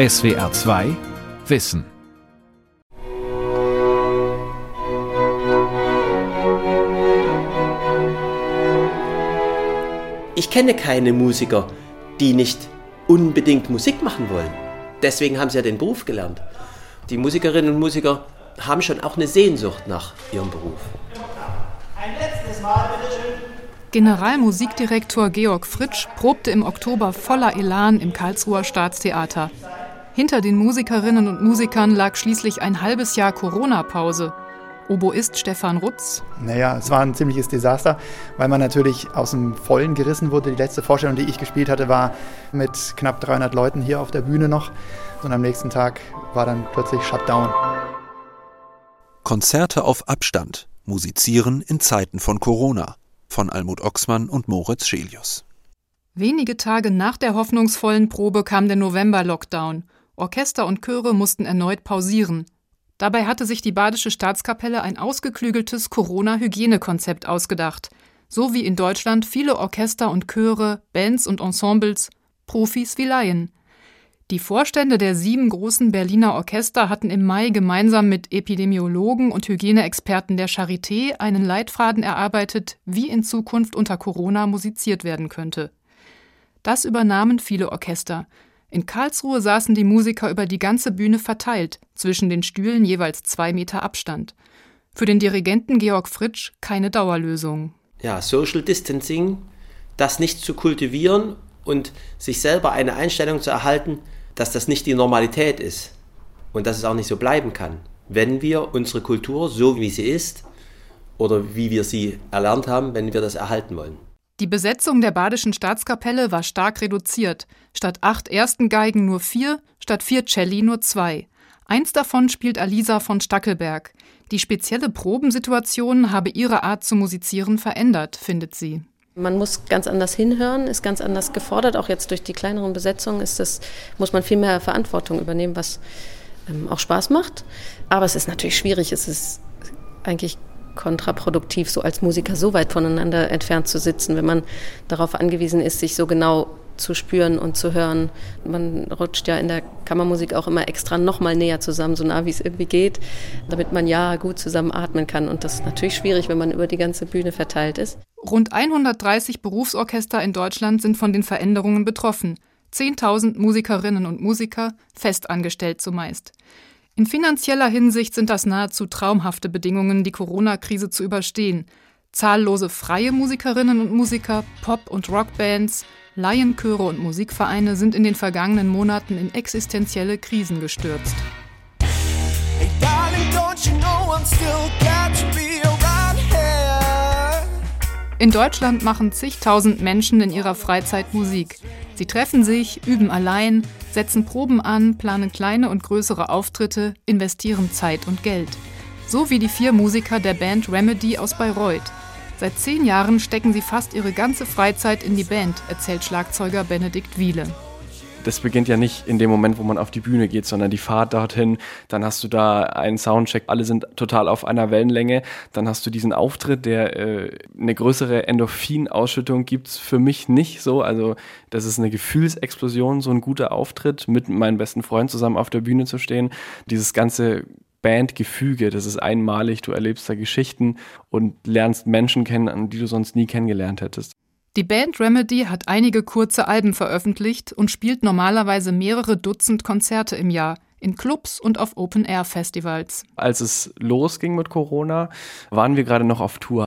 SWR 2 Wissen. Ich kenne keine Musiker, die nicht unbedingt Musik machen wollen. Deswegen haben sie ja den Beruf gelernt. Die Musikerinnen und Musiker haben schon auch eine Sehnsucht nach ihrem Beruf. Ein letztes Mal, bitteschön. Generalmusikdirektor Georg Fritsch probte im Oktober voller Elan im Karlsruher Staatstheater. Hinter den Musikerinnen und Musikern lag schließlich ein halbes Jahr Corona-Pause. Oboist Stefan Rutz. Naja, es war ein ziemliches Desaster, weil man natürlich aus dem Vollen gerissen wurde. Die letzte Vorstellung, die ich gespielt hatte, war mit knapp 300 Leuten hier auf der Bühne noch. Und am nächsten Tag war dann plötzlich Shutdown. Konzerte auf Abstand. Musizieren in Zeiten von Corona. Von Almut Oxmann und Moritz Schelius. Wenige Tage nach der hoffnungsvollen Probe kam der November-Lockdown. Orchester und Chöre mussten erneut pausieren. Dabei hatte sich die Badische Staatskapelle ein ausgeklügeltes Corona-Hygienekonzept ausgedacht, so wie in Deutschland viele Orchester und Chöre, Bands und Ensembles, Profis wie Laien. Die Vorstände der sieben großen Berliner Orchester hatten im Mai gemeinsam mit Epidemiologen und Hygieneexperten der Charité einen Leitfaden erarbeitet, wie in Zukunft unter Corona musiziert werden könnte. Das übernahmen viele Orchester. In Karlsruhe saßen die Musiker über die ganze Bühne verteilt, zwischen den Stühlen jeweils zwei Meter Abstand. Für den Dirigenten Georg Fritsch keine Dauerlösung. Ja, Social Distancing, das nicht zu kultivieren und sich selber eine Einstellung zu erhalten, dass das nicht die Normalität ist und dass es auch nicht so bleiben kann. Wenn wir unsere Kultur so wie sie ist oder wie wir sie erlernt haben, wenn wir das erhalten wollen. Die Besetzung der Badischen Staatskapelle war stark reduziert. Statt acht ersten Geigen nur vier, statt vier Celli nur zwei. Eins davon spielt Alisa von Stackelberg. Die spezielle Probensituation habe ihre Art zu musizieren verändert, findet sie. Man muss ganz anders hinhören, ist ganz anders gefordert. Auch jetzt durch die kleineren Besetzungen ist das, muss man viel mehr Verantwortung übernehmen, was ähm, auch Spaß macht. Aber es ist natürlich schwierig. Es ist eigentlich kontraproduktiv, so als Musiker so weit voneinander entfernt zu sitzen, wenn man darauf angewiesen ist, sich so genau zu spüren und zu hören. Man rutscht ja in der Kammermusik auch immer extra noch mal näher zusammen, so nah wie es irgendwie geht, damit man ja gut zusammen atmen kann. Und das ist natürlich schwierig, wenn man über die ganze Bühne verteilt ist. Rund 130 Berufsorchester in Deutschland sind von den Veränderungen betroffen. 10.000 Musikerinnen und Musiker, festangestellt zumeist. In finanzieller Hinsicht sind das nahezu traumhafte Bedingungen, die Corona-Krise zu überstehen. Zahllose freie Musikerinnen und Musiker, Pop- und Rockbands, Laienchöre und Musikvereine sind in den vergangenen Monaten in existenzielle Krisen gestürzt. Hey, darling, in Deutschland machen zigtausend Menschen in ihrer Freizeit Musik. Sie treffen sich, üben allein, setzen Proben an, planen kleine und größere Auftritte, investieren Zeit und Geld. So wie die vier Musiker der Band Remedy aus Bayreuth. Seit zehn Jahren stecken sie fast ihre ganze Freizeit in die Band, erzählt Schlagzeuger Benedikt Wiele das beginnt ja nicht in dem Moment, wo man auf die Bühne geht, sondern die Fahrt dorthin. Dann hast du da einen Soundcheck, alle sind total auf einer Wellenlänge. Dann hast du diesen Auftritt, der äh, eine größere Endorphinausschüttung gibt's für mich nicht so. Also das ist eine Gefühlsexplosion, so ein guter Auftritt, mit meinem besten Freund zusammen auf der Bühne zu stehen. Dieses ganze Bandgefüge, das ist einmalig, du erlebst da Geschichten und lernst Menschen kennen, die du sonst nie kennengelernt hättest. Die Band Remedy hat einige kurze Alben veröffentlicht und spielt normalerweise mehrere Dutzend Konzerte im Jahr in Clubs und auf Open-Air-Festivals. Als es losging mit Corona, waren wir gerade noch auf Tour.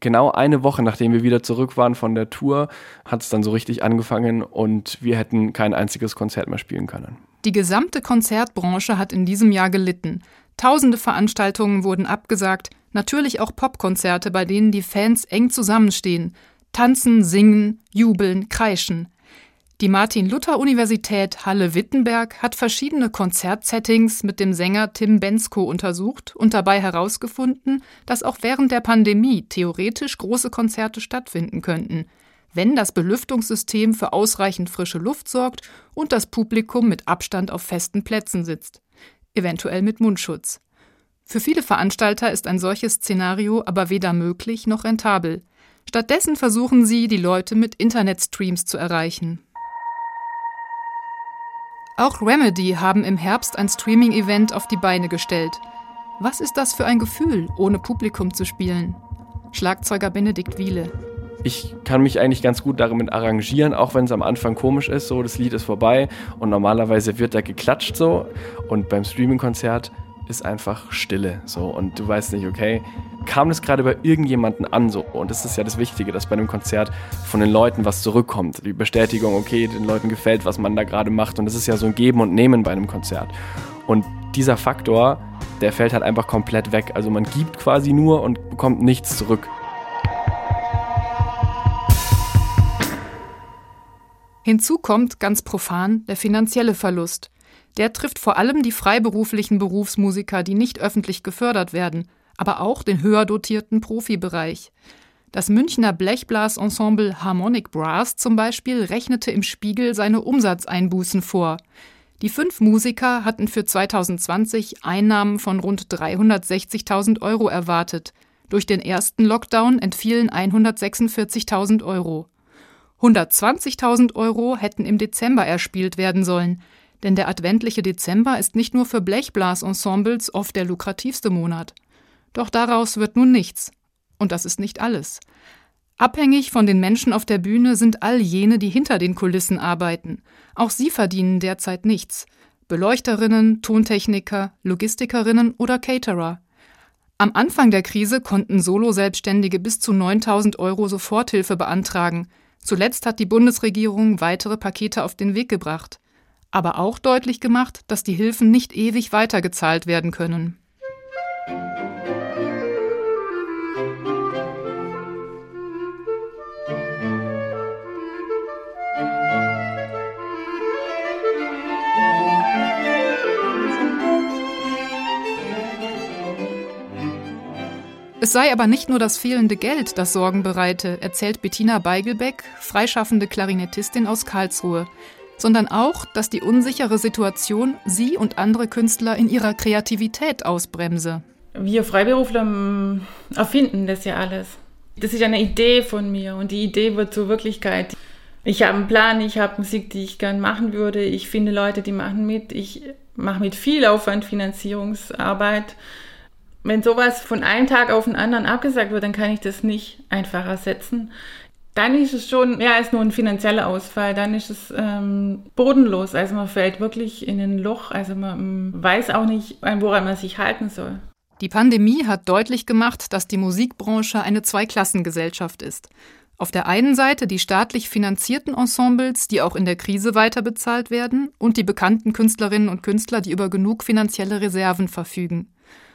Genau eine Woche nachdem wir wieder zurück waren von der Tour, hat es dann so richtig angefangen und wir hätten kein einziges Konzert mehr spielen können. Die gesamte Konzertbranche hat in diesem Jahr gelitten. Tausende Veranstaltungen wurden abgesagt, natürlich auch Popkonzerte, bei denen die Fans eng zusammenstehen, Tanzen, singen, jubeln, kreischen. Die Martin-Luther-Universität Halle-Wittenberg hat verschiedene Konzertsettings mit dem Sänger Tim Bensko untersucht und dabei herausgefunden, dass auch während der Pandemie theoretisch große Konzerte stattfinden könnten, wenn das Belüftungssystem für ausreichend frische Luft sorgt und das Publikum mit Abstand auf festen Plätzen sitzt, eventuell mit Mundschutz. Für viele Veranstalter ist ein solches Szenario aber weder möglich noch rentabel. Stattdessen versuchen sie, die Leute mit Internetstreams zu erreichen. Auch Remedy haben im Herbst ein Streaming-Event auf die Beine gestellt. Was ist das für ein Gefühl, ohne Publikum zu spielen? Schlagzeuger Benedikt Wiele. Ich kann mich eigentlich ganz gut damit arrangieren, auch wenn es am Anfang komisch ist, so das Lied ist vorbei und normalerweise wird da geklatscht so und beim Streaming-Konzert ist einfach Stille so. Und du weißt nicht, okay, kam das gerade bei irgendjemanden an so? Und das ist ja das Wichtige, dass bei einem Konzert von den Leuten was zurückkommt, die Bestätigung, okay, den Leuten gefällt, was man da gerade macht. Und das ist ja so ein Geben und Nehmen bei einem Konzert. Und dieser Faktor, der fällt halt einfach komplett weg, also man gibt quasi nur und bekommt nichts zurück. Hinzu kommt ganz profan der finanzielle Verlust. Der trifft vor allem die freiberuflichen Berufsmusiker, die nicht öffentlich gefördert werden, aber auch den höher dotierten Profibereich. Das Münchner Blechblasensemble Harmonic Brass zum Beispiel rechnete im Spiegel seine Umsatzeinbußen vor. Die fünf Musiker hatten für 2020 Einnahmen von rund 360.000 Euro erwartet. Durch den ersten Lockdown entfielen 146.000 Euro. 120.000 Euro hätten im Dezember erspielt werden sollen, denn der adventliche Dezember ist nicht nur für Blechblasensembles oft der lukrativste Monat. Doch daraus wird nun nichts. Und das ist nicht alles. Abhängig von den Menschen auf der Bühne sind all jene, die hinter den Kulissen arbeiten. Auch sie verdienen derzeit nichts. Beleuchterinnen, Tontechniker, Logistikerinnen oder Caterer. Am Anfang der Krise konnten Solo-Selbstständige bis zu 9000 Euro Soforthilfe beantragen. Zuletzt hat die Bundesregierung weitere Pakete auf den Weg gebracht, aber auch deutlich gemacht, dass die Hilfen nicht ewig weitergezahlt werden können. Es sei aber nicht nur das fehlende Geld, das Sorgen bereite, erzählt Bettina Beigelbeck, freischaffende Klarinettistin aus Karlsruhe, sondern auch, dass die unsichere Situation sie und andere Künstler in ihrer Kreativität ausbremse. Wir Freiberufler mm, erfinden das ja alles. Das ist eine Idee von mir und die Idee wird zur Wirklichkeit. Ich habe einen Plan, ich habe Musik, die ich gern machen würde. Ich finde Leute, die machen mit. Ich mache mit viel Aufwand Finanzierungsarbeit wenn sowas von einem Tag auf den anderen abgesagt wird, dann kann ich das nicht einfach ersetzen. Dann ist es schon, ja, ist nur ein finanzieller Ausfall, dann ist es ähm, bodenlos. Also man fällt wirklich in ein Loch, also man weiß auch nicht, woran man sich halten soll. Die Pandemie hat deutlich gemacht, dass die Musikbranche eine Zweiklassengesellschaft ist. Auf der einen Seite die staatlich finanzierten Ensembles, die auch in der Krise weiterbezahlt werden, und die bekannten Künstlerinnen und Künstler, die über genug finanzielle Reserven verfügen.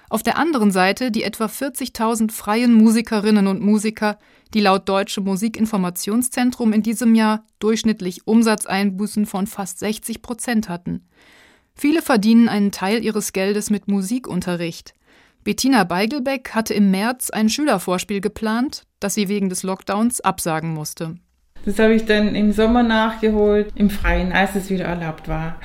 Auf der anderen Seite die etwa 40.000 freien Musikerinnen und Musiker, die laut Deutsche Musikinformationszentrum in diesem Jahr durchschnittlich Umsatzeinbußen von fast 60 Prozent hatten. Viele verdienen einen Teil ihres Geldes mit Musikunterricht. Bettina Beigelbeck hatte im März ein Schülervorspiel geplant, das sie wegen des Lockdowns absagen musste. Das habe ich dann im Sommer nachgeholt, im Freien, als es wieder erlaubt war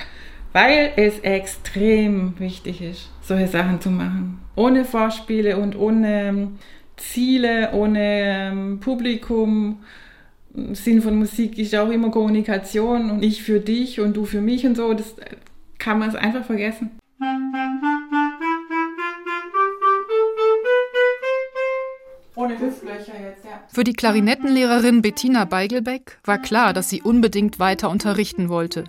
weil es extrem wichtig ist, solche Sachen zu machen. Ohne Vorspiele und ohne ähm, Ziele, ohne ähm, Publikum. Sinn von Musik ist auch immer Kommunikation und ich für dich und du für mich und so. Das kann man es einfach vergessen. Ohne Luftlöcher jetzt, ja. Für die Klarinettenlehrerin Bettina Beigelbeck war klar, dass sie unbedingt weiter unterrichten wollte.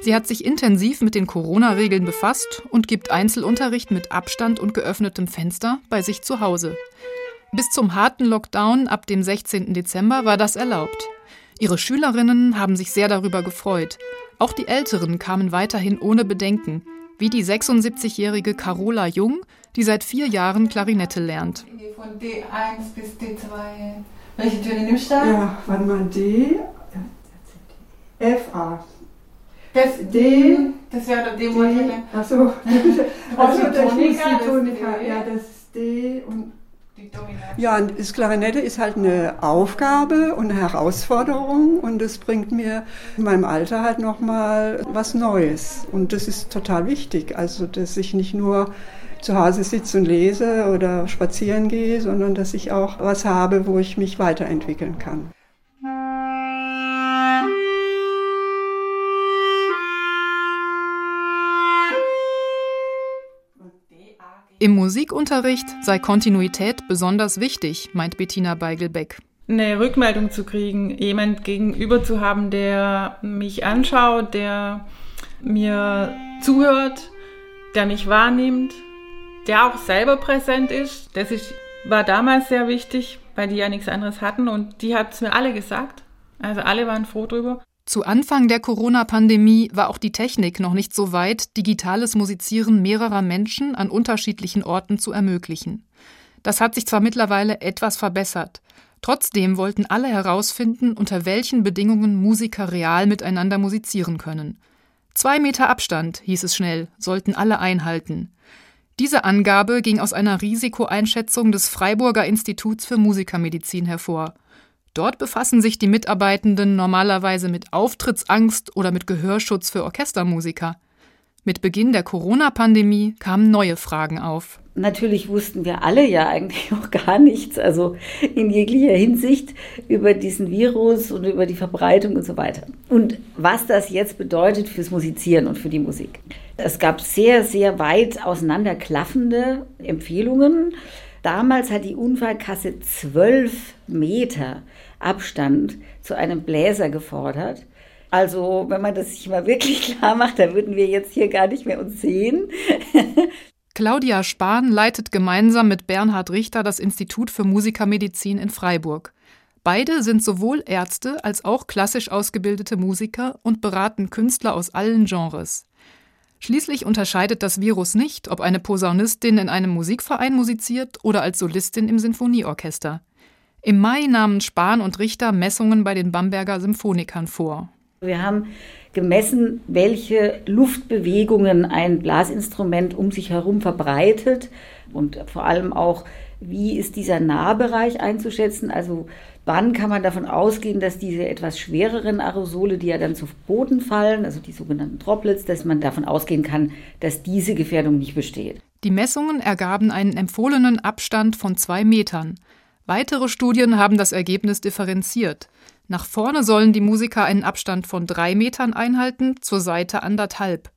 Sie hat sich intensiv mit den Corona-Regeln befasst und gibt Einzelunterricht mit Abstand und geöffnetem Fenster bei sich zu Hause. Bis zum harten Lockdown ab dem 16. Dezember war das erlaubt. Ihre Schülerinnen haben sich sehr darüber gefreut. Auch die Älteren kamen weiterhin ohne Bedenken, wie die 76-jährige Carola Jung, die seit vier Jahren Klarinette lernt. Von D1 bis D2. Welche Töne nimmst du da? Ja, warte mal, D, F, A. Das D, das wäre der D-Moll. Achso, also das ist die Tonika, ja, das D und ja, das Klarinette ist halt eine Aufgabe und eine Herausforderung und es bringt mir in meinem Alter halt nochmal was Neues. Und das ist total wichtig, also dass ich nicht nur zu Hause sitze und lese oder spazieren gehe, sondern dass ich auch was habe, wo ich mich weiterentwickeln kann. Im Musikunterricht sei Kontinuität besonders wichtig, meint Bettina Beigelbeck. Eine Rückmeldung zu kriegen, jemand gegenüber zu haben, der mich anschaut, der mir zuhört, der mich wahrnimmt, der auch selber präsent ist. Das ist, war damals sehr wichtig, weil die ja nichts anderes hatten und die hat es mir alle gesagt. Also alle waren froh drüber. Zu Anfang der Corona-Pandemie war auch die Technik noch nicht so weit, digitales Musizieren mehrerer Menschen an unterschiedlichen Orten zu ermöglichen. Das hat sich zwar mittlerweile etwas verbessert, trotzdem wollten alle herausfinden, unter welchen Bedingungen Musiker real miteinander musizieren können. Zwei Meter Abstand, hieß es schnell, sollten alle einhalten. Diese Angabe ging aus einer Risikoeinschätzung des Freiburger Instituts für Musikermedizin hervor. Dort befassen sich die Mitarbeitenden normalerweise mit Auftrittsangst oder mit Gehörschutz für Orchestermusiker. Mit Beginn der Corona-Pandemie kamen neue Fragen auf. Natürlich wussten wir alle ja eigentlich auch gar nichts, also in jeglicher Hinsicht über diesen Virus und über die Verbreitung und so weiter. Und was das jetzt bedeutet fürs Musizieren und für die Musik. Es gab sehr, sehr weit auseinanderklaffende Empfehlungen. Damals hat die Unfallkasse zwölf Meter Abstand zu einem Bläser gefordert. Also, wenn man das sich mal wirklich klar macht, dann würden wir jetzt hier gar nicht mehr uns sehen. Claudia Spahn leitet gemeinsam mit Bernhard Richter das Institut für Musikermedizin in Freiburg. Beide sind sowohl Ärzte als auch klassisch ausgebildete Musiker und beraten Künstler aus allen Genres. Schließlich unterscheidet das Virus nicht, ob eine Posaunistin in einem Musikverein musiziert oder als Solistin im Sinfonieorchester. Im Mai nahmen Spahn und Richter Messungen bei den Bamberger Symphonikern vor. Wir haben gemessen, welche Luftbewegungen ein Blasinstrument um sich herum verbreitet und vor allem auch, wie ist dieser Nahbereich einzuschätzen. Also wann kann man davon ausgehen, dass diese etwas schwereren Aerosole, die ja dann zu Boden fallen, also die sogenannten Droplets, dass man davon ausgehen kann, dass diese Gefährdung nicht besteht. Die Messungen ergaben einen empfohlenen Abstand von zwei Metern. Weitere Studien haben das Ergebnis differenziert. Nach vorne sollen die Musiker einen Abstand von drei Metern einhalten, zur Seite anderthalb.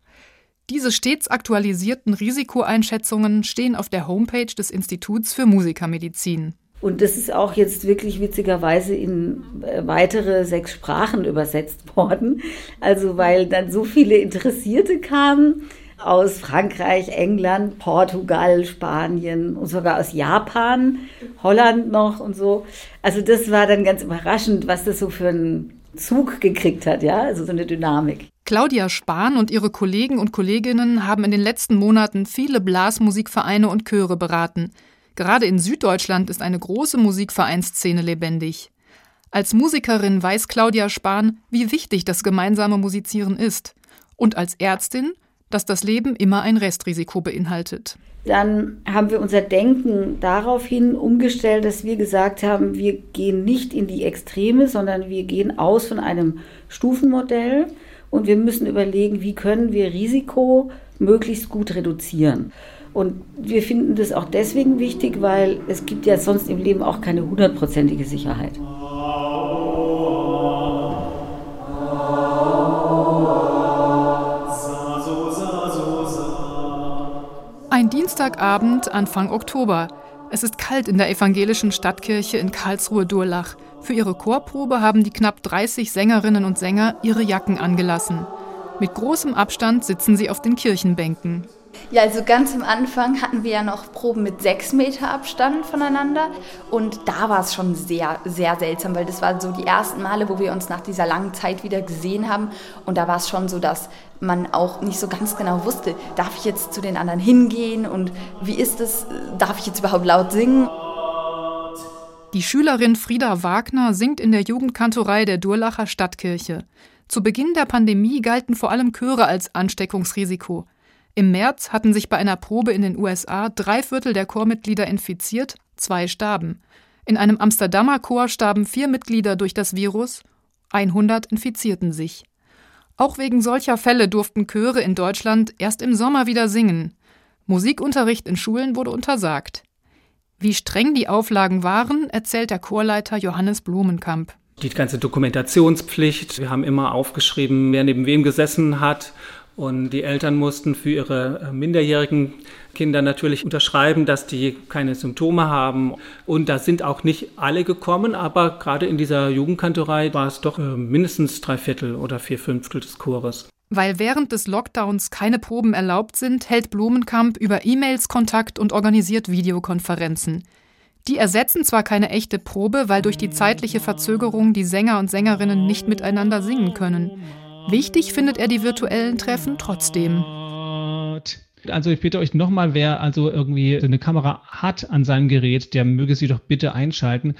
Diese stets aktualisierten Risikoeinschätzungen stehen auf der Homepage des Instituts für Musikermedizin. Und das ist auch jetzt wirklich witzigerweise in äh, weitere sechs Sprachen übersetzt worden. Also weil dann so viele Interessierte kamen aus Frankreich, England, Portugal, Spanien und sogar aus Japan, Holland noch und so. Also das war dann ganz überraschend, was das so für einen Zug gekriegt hat, ja, also so eine Dynamik. Claudia Spahn und ihre Kollegen und Kolleginnen haben in den letzten Monaten viele Blasmusikvereine und Chöre beraten. Gerade in Süddeutschland ist eine große Musikvereinsszene lebendig. Als Musikerin weiß Claudia Spahn, wie wichtig das gemeinsame Musizieren ist. Und als Ärztin dass das Leben immer ein Restrisiko beinhaltet. Dann haben wir unser Denken daraufhin umgestellt, dass wir gesagt haben, wir gehen nicht in die Extreme, sondern wir gehen aus von einem Stufenmodell und wir müssen überlegen, wie können wir Risiko möglichst gut reduzieren. Und wir finden das auch deswegen wichtig, weil es gibt ja sonst im Leben auch keine hundertprozentige Sicherheit. Ein Dienstagabend Anfang Oktober. Es ist kalt in der evangelischen Stadtkirche in Karlsruhe-Durlach. Für ihre Chorprobe haben die knapp 30 Sängerinnen und Sänger ihre Jacken angelassen. Mit großem Abstand sitzen sie auf den Kirchenbänken. Ja, also ganz am Anfang hatten wir ja noch Proben mit sechs Meter Abstand voneinander und da war es schon sehr, sehr seltsam, weil das waren so die ersten Male, wo wir uns nach dieser langen Zeit wieder gesehen haben und da war es schon so, dass man auch nicht so ganz genau wusste, darf ich jetzt zu den anderen hingehen und wie ist es, darf ich jetzt überhaupt laut singen? Die Schülerin Frieda Wagner singt in der Jugendkantorei der Durlacher Stadtkirche. Zu Beginn der Pandemie galten vor allem Chöre als Ansteckungsrisiko. Im März hatten sich bei einer Probe in den USA drei Viertel der Chormitglieder infiziert, zwei starben. In einem Amsterdamer Chor starben vier Mitglieder durch das Virus, 100 infizierten sich. Auch wegen solcher Fälle durften Chöre in Deutschland erst im Sommer wieder singen. Musikunterricht in Schulen wurde untersagt. Wie streng die Auflagen waren, erzählt der Chorleiter Johannes Blumenkamp. Die ganze Dokumentationspflicht. Wir haben immer aufgeschrieben, wer neben wem gesessen hat Und die Eltern mussten für ihre äh, minderjährigen Kinder natürlich unterschreiben, dass die keine Symptome haben. Und da sind auch nicht alle gekommen, aber gerade in dieser Jugendkantorei war es doch äh, mindestens drei Viertel oder vier Fünftel des Chores. Weil während des Lockdowns keine Proben erlaubt sind, hält Blumenkamp über E-Mails Kontakt und organisiert Videokonferenzen. Die ersetzen zwar keine echte Probe, weil durch die zeitliche Verzögerung die Sänger und Sängerinnen nicht miteinander singen können. Wichtig findet er die virtuellen Treffen trotzdem. Also ich bitte euch nochmal, wer also irgendwie eine Kamera hat an seinem Gerät, der möge sie doch bitte einschalten.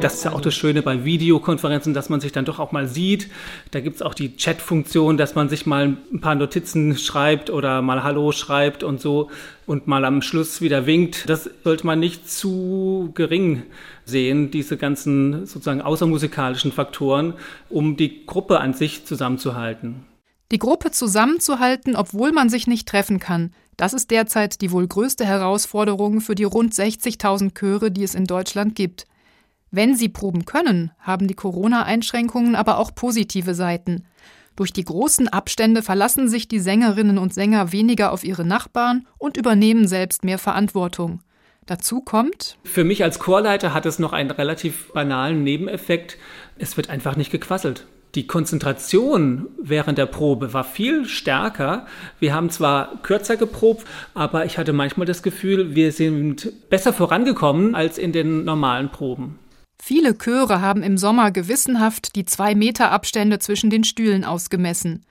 Das ist ja auch das Schöne bei Videokonferenzen, dass man sich dann doch auch mal sieht. Da gibt es auch die Chat-Funktion, dass man sich mal ein paar Notizen schreibt oder mal Hallo schreibt und so und mal am Schluss wieder winkt. Das sollte man nicht zu gering sehen, diese ganzen sozusagen außermusikalischen Faktoren, um die Gruppe an sich zusammenzuhalten. Die Gruppe zusammenzuhalten, obwohl man sich nicht treffen kann, das ist derzeit die wohl größte Herausforderung für die rund 60.000 Chöre, die es in Deutschland gibt. Wenn sie proben können, haben die Corona-Einschränkungen aber auch positive Seiten. Durch die großen Abstände verlassen sich die Sängerinnen und Sänger weniger auf ihre Nachbarn und übernehmen selbst mehr Verantwortung. Dazu kommt. Für mich als Chorleiter hat es noch einen relativ banalen Nebeneffekt. Es wird einfach nicht gequasselt. Die Konzentration während der Probe war viel stärker. Wir haben zwar kürzer geprobt, aber ich hatte manchmal das Gefühl, wir sind besser vorangekommen als in den normalen Proben. Viele Chöre haben im Sommer gewissenhaft die zwei Meter Abstände zwischen den Stühlen ausgemessen.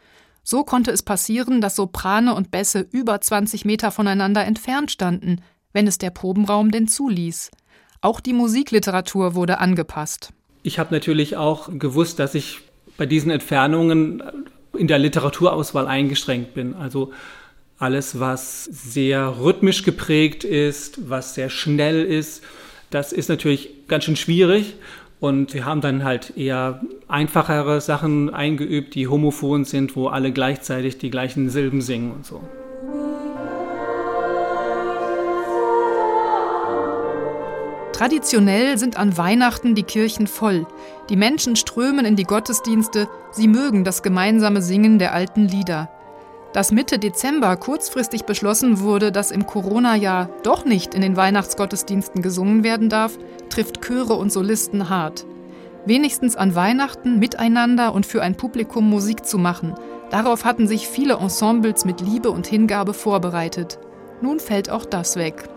So konnte es passieren, dass Soprane und Bässe über 20 Meter voneinander entfernt standen, wenn es der Probenraum denn zuließ. Auch die Musikliteratur wurde angepasst. Ich habe natürlich auch gewusst, dass ich bei diesen Entfernungen in der Literaturauswahl eingeschränkt bin. Also alles, was sehr rhythmisch geprägt ist, was sehr schnell ist, das ist natürlich ganz schön schwierig. Und wir haben dann halt eher einfachere Sachen eingeübt, die homophon sind, wo alle gleichzeitig die gleichen Silben singen und so. Traditionell sind an Weihnachten die Kirchen voll. Die Menschen strömen in die Gottesdienste, sie mögen das gemeinsame Singen der alten Lieder. Dass Mitte Dezember kurzfristig beschlossen wurde, dass im Corona-Jahr doch nicht in den Weihnachtsgottesdiensten gesungen werden darf, trifft Chöre und Solisten hart. Wenigstens an Weihnachten miteinander und für ein Publikum Musik zu machen, darauf hatten sich viele Ensembles mit Liebe und Hingabe vorbereitet. Nun fällt auch das weg.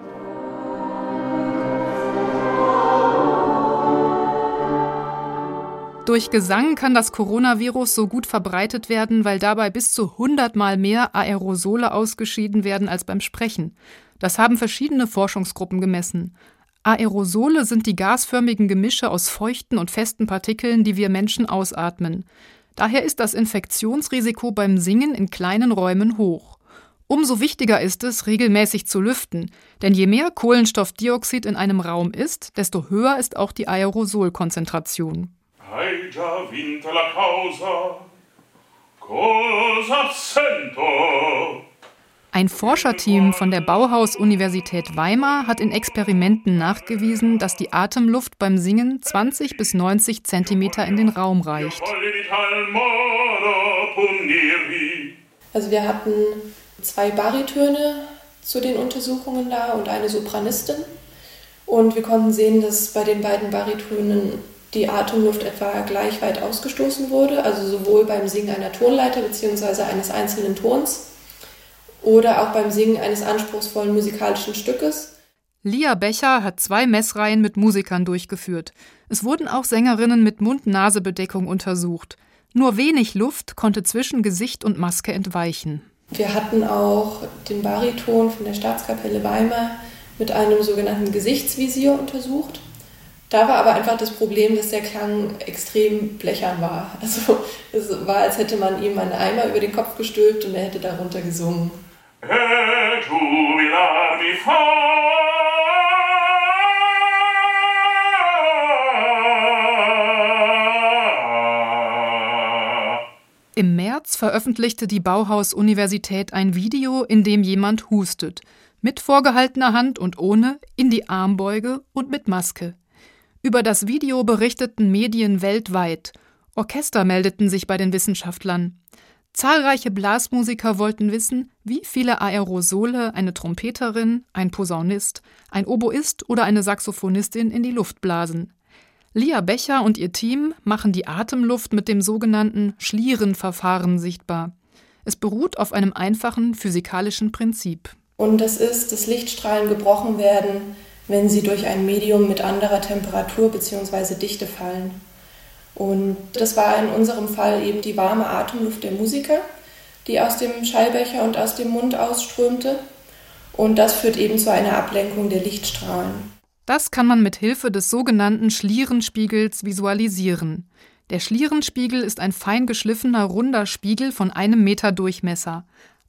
Durch Gesang kann das Coronavirus so gut verbreitet werden, weil dabei bis zu 100 Mal mehr Aerosole ausgeschieden werden als beim Sprechen. Das haben verschiedene Forschungsgruppen gemessen. Aerosole sind die gasförmigen Gemische aus feuchten und festen Partikeln, die wir Menschen ausatmen. Daher ist das Infektionsrisiko beim Singen in kleinen Räumen hoch. Umso wichtiger ist es, regelmäßig zu lüften, denn je mehr Kohlenstoffdioxid in einem Raum ist, desto höher ist auch die Aerosolkonzentration. Hai già vinta la causa, cosa sento? Ein Forscherteam von der Bauhaus-Universität Weimar hat in Experimenten nachgewiesen, dass die Atemluft beim Singen 20 bis 90 Zentimeter in den Raum reicht. Also wir hatten zwei Baritöne zu den Untersuchungen da und eine Sopranistin. Und wir konnten sehen, dass bei den beiden Baritönen die Atemluft etwa gleich weit ausgestoßen wurde, also sowohl beim Singen einer Tonleiter bzw. eines einzelnen Tons oder auch beim Singen eines anspruchsvollen musikalischen Stückes. Lia Becher hat zwei Messreihen mit Musikern durchgeführt. Es wurden auch Sängerinnen mit Mund-Nase-Bedeckung untersucht. Nur wenig Luft konnte zwischen Gesicht und Maske entweichen. Wir hatten auch den Bariton von der Staatskapelle Weimar mit einem sogenannten Gesichtsvisier untersucht. Da war aber einfach das Problem, dass der Klang extrem blechern war. Also es war, als hätte man ihm einen Eimer über den Kopf gestülpt und er hätte darunter gesungen. Im März veröffentlichte die Bauhaus-Universität ein Video, in dem jemand hustet. Mit vorgehaltener Hand und ohne, in die Armbeuge und mit Maske. Über das Video berichteten Medien weltweit. Orchester meldeten sich bei den Wissenschaftlern. Zahlreiche Blasmusiker wollten wissen, wie viele Aerosole eine Trompeterin, ein Posaunist, ein Oboist oder eine Saxophonistin in die Luft blasen. Lia Becher und ihr Team machen die Atemluft mit dem sogenannten Schlierenverfahren sichtbar. Es beruht auf einem einfachen physikalischen Prinzip. Und das ist, dass Lichtstrahlen gebrochen werden, wenn sie durch ein Medium mit anderer Temperatur bzw. Dichte fallen. Und das war in unserem Fall eben die warme Atemluft der Musiker, die aus dem Schallbecher und aus dem Mund ausströmte. Und das führt eben zu einer Ablenkung der Lichtstrahlen. Das kann man mit Hilfe des sogenannten Schlierenspiegels visualisieren. Der Schlierenspiegel ist ein fein geschliffener, runder Spiegel von einem Meter Durchmesser.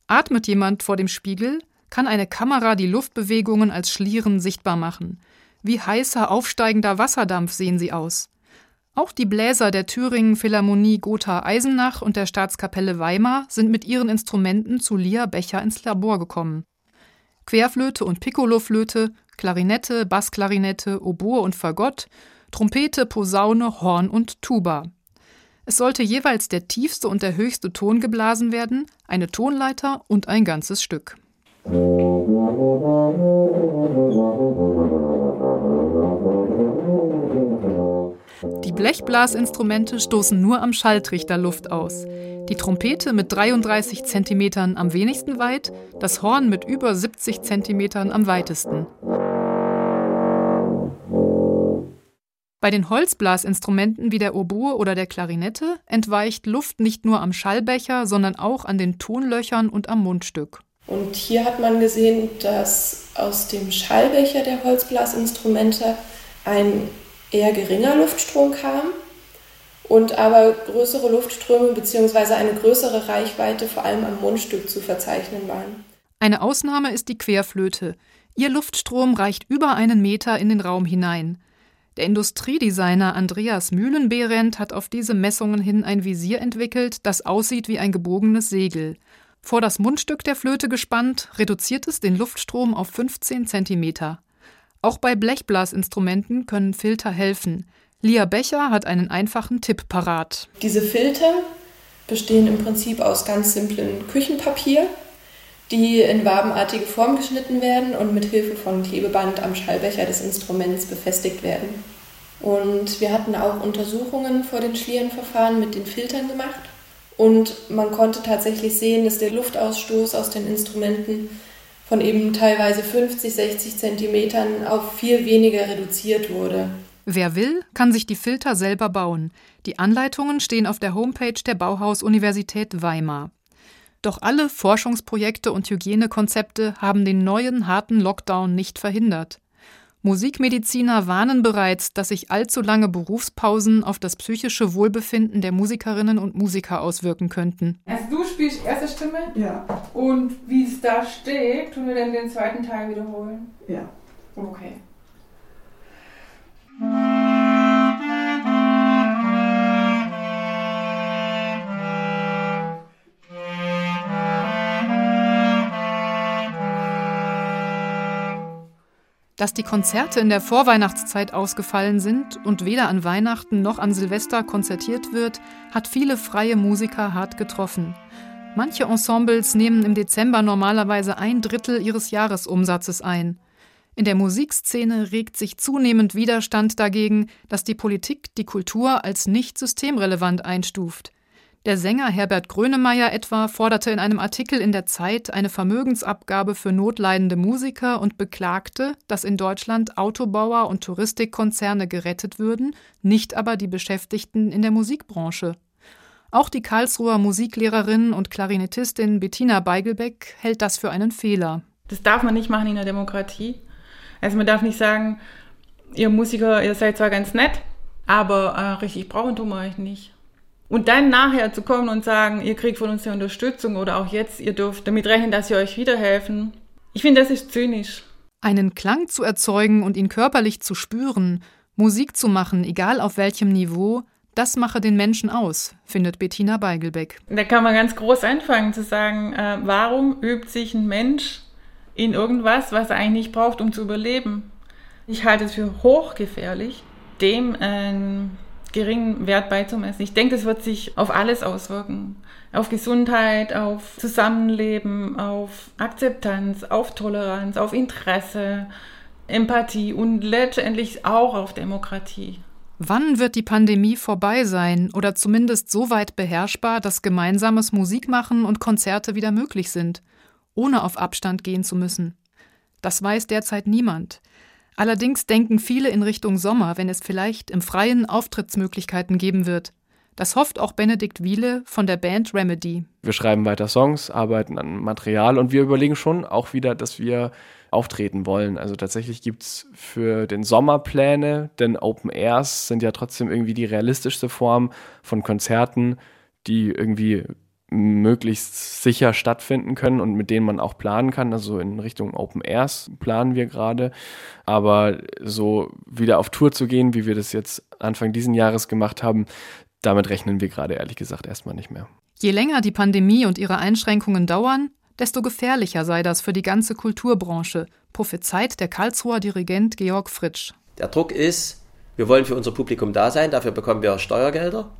Atmet jemand vor dem Spiegel, kann eine Kamera die Luftbewegungen als Schlieren sichtbar machen. Wie heißer, aufsteigender Wasserdampf sehen sie aus. Auch die Bläser der Thüringen Philharmonie Gotha Eisenach und der Staatskapelle Weimar sind mit ihren Instrumenten zu Lia Becher ins Labor gekommen. Querflöte und Piccoloflöte, Klarinette, Bassklarinette, Oboe und Fagott, Trompete, Posaune, Horn und Tuba. Es sollte jeweils der tiefste und der höchste Ton geblasen werden, eine Tonleiter und ein ganzes Stück. Die Blechblasinstrumente stoßen nur am Schalltrichter Luft aus. Die Trompete mit 33 cm am wenigsten weit, das Horn mit über 70 cm am weitesten. Bei den Holzblasinstrumenten wie der Oboe oder der Klarinette entweicht Luft nicht nur am Schallbecher, sondern auch an den Tonlöchern und am Mundstück. Und hier hat man gesehen, dass aus dem Schallbecher der Holzblasinstrumente ein eher geringer Luftstrom kam und aber größere Luftströme bzw. eine größere Reichweite vor allem am Mundstück zu verzeichnen waren. Eine Ausnahme ist die Querflöte. Ihr Luftstrom reicht über einen Meter in den Raum hinein. Der Industriedesigner Andreas Mühlenbehrendt hat auf diese Messungen hin ein Visier entwickelt, das aussieht wie ein gebogenes Segel. Vor das Mundstück der Flöte gespannt, reduziert es den Luftstrom auf 15 Zentimeter. Auch bei Blechblasinstrumenten können Filter helfen. Lia Becher hat einen einfachen Tipp parat. Diese Filter bestehen im Prinzip aus ganz simplen Küchenpapier, die in wabenartige Form geschnitten werden und mit Hilfe von Klebeband am Schallbecher des Instruments befestigt werden. Und wir hatten auch Untersuchungen vor den Schlierenverfahren mit den Filtern gemacht. Und man konnte tatsächlich sehen, dass der Luftausstoß aus den Instrumenten von eben teilweise 50, 60 Zentimetern auf viel weniger reduziert wurde. Wer will, kann sich die Filter selber bauen. Die Anleitungen stehen auf der Homepage der Bauhaus-Universität Weimar. Doch alle Forschungsprojekte und Hygienekonzepte haben den neuen harten Lockdown nicht verhindert. Musikmediziner warnen bereits, dass sich allzu lange Berufspausen auf das psychische Wohlbefinden der Musikerinnen und Musiker auswirken könnten. Also du spielst erste Stimme? Ja. Und wie es da steht, tun wir dann den zweiten Teil wiederholen? Ja. Okay. Dass die Konzerte in der Vorweihnachtszeit ausgefallen sind und weder an Weihnachten noch an Silvester konzertiert wird, hat viele freie Musiker hart getroffen. Manche Ensembles nehmen im Dezember normalerweise ein Drittel ihres Jahresumsatzes ein. In der Musikszene regt sich zunehmend Widerstand dagegen, dass die Politik die Kultur als nicht systemrelevant einstuft. Der Sänger Herbert Grönemeyer etwa forderte in einem Artikel in der Zeit eine Vermögensabgabe für notleidende Musiker und beklagte, dass in Deutschland Autobauer und Touristikkonzerne gerettet würden, nicht aber die Beschäftigten in der Musikbranche. Auch die Karlsruher Musiklehrerin und Klarinettistin Bettina Beigelbeck hält das für einen Fehler. Das darf man nicht machen in der Demokratie. Also man darf nicht sagen, ihr Musiker, ihr seid zwar ganz nett, aber äh, richtig brauchen tun wir euch nicht. Und dann nachher zu kommen und sagen, ihr kriegt von uns die Unterstützung oder auch jetzt, ihr dürft damit rechnen, dass wir euch wiederhelfen. Ich finde, das ist zynisch. Einen Klang zu erzeugen und ihn körperlich zu spüren, Musik zu machen, egal auf welchem Niveau, das mache den Menschen aus, findet Bettina Beigelbeck. Da kann man ganz groß anfangen zu sagen, äh, warum übt sich ein Mensch in irgendwas, was er eigentlich nicht braucht, um zu überleben? Ich halte es für hochgefährlich, dem ein geringen Wert beizumessen. Ich denke, das wird sich auf alles auswirken. Auf Gesundheit, auf Zusammenleben, auf Akzeptanz, auf Toleranz, auf Interesse, Empathie und letztendlich auch auf Demokratie. Wann wird die Pandemie vorbei sein oder zumindest so weit beherrschbar, dass gemeinsames Musikmachen und Konzerte wieder möglich sind, ohne auf Abstand gehen zu müssen? Das weiß derzeit niemand. Allerdings denken viele in Richtung Sommer, wenn es vielleicht im Freien Auftrittsmöglichkeiten geben wird. Das hofft auch Benedikt Wiele von der Band Remedy. Wir schreiben weiter Songs, arbeiten an Material und wir überlegen schon auch wieder, dass wir auftreten wollen. Also tatsächlich gibt es für den Sommer Pläne, denn Open Airs sind ja trotzdem irgendwie die realistischste Form von Konzerten, die irgendwie möglichst sicher stattfinden können und mit denen man auch planen kann. Also in Richtung Open Airs planen wir gerade. Aber so wieder auf Tour zu gehen, wie wir das jetzt Anfang diesen Jahres gemacht haben, damit rechnen wir gerade ehrlich gesagt erstmal nicht mehr. Je länger die Pandemie und ihre Einschränkungen dauern, desto gefährlicher sei das für die ganze Kulturbranche, prophezeit der Karlsruher Dirigent Georg Fritsch. Der Druck ist, wir wollen für unser Publikum da sein, dafür bekommen wir Steuergelder.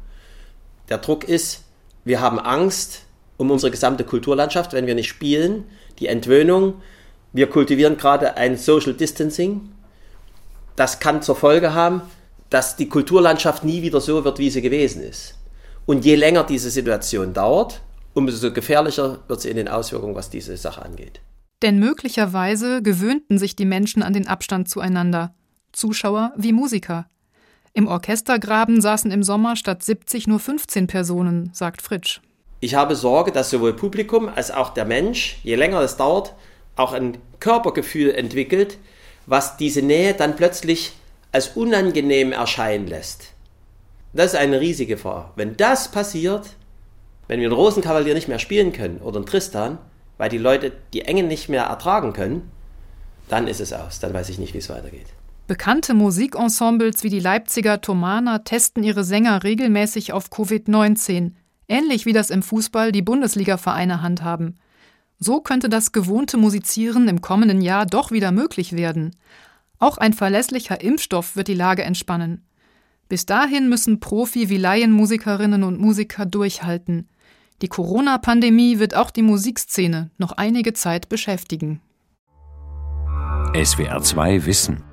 Der Druck ist, wir haben Angst um unsere gesamte Kulturlandschaft, wenn wir nicht spielen, die Entwöhnung. Wir kultivieren gerade ein Social Distancing. Das kann zur Folge haben, dass die Kulturlandschaft nie wieder so wird, wie sie gewesen ist. Und je länger diese Situation dauert, umso gefährlicher wird sie in den Auswirkungen, was diese Sache angeht. Denn möglicherweise gewöhnten sich die Menschen an den Abstand zueinander, Zuschauer wie Musiker. Im Orchestergraben saßen im Sommer statt 70 nur 15 Personen, sagt Fritsch. Ich habe Sorge, dass sowohl Publikum als auch der Mensch, je länger es dauert, auch ein Körpergefühl entwickelt, was diese Nähe dann plötzlich als unangenehm erscheinen lässt. Das ist eine riesige Gefahr. Wenn das passiert, wenn wir einen Rosenkavalier nicht mehr spielen können oder einen Tristan, weil die Leute die Enge nicht mehr ertragen können, dann ist es aus. Dann weiß ich nicht, wie es weitergeht. Bekannte Musikensembles wie die Leipziger Thomana testen ihre Sänger regelmäßig auf Covid-19, ähnlich wie das im Fußball die Bundesliga-Vereine handhaben. So könnte das gewohnte Musizieren im kommenden Jahr doch wieder möglich werden. Auch ein verlässlicher Impfstoff wird die Lage entspannen. Bis dahin müssen Profi wie Laienmusikerinnen und Musiker durchhalten. Die Corona-Pandemie wird auch die Musikszene noch einige Zeit beschäftigen. SWR 2 Wissen.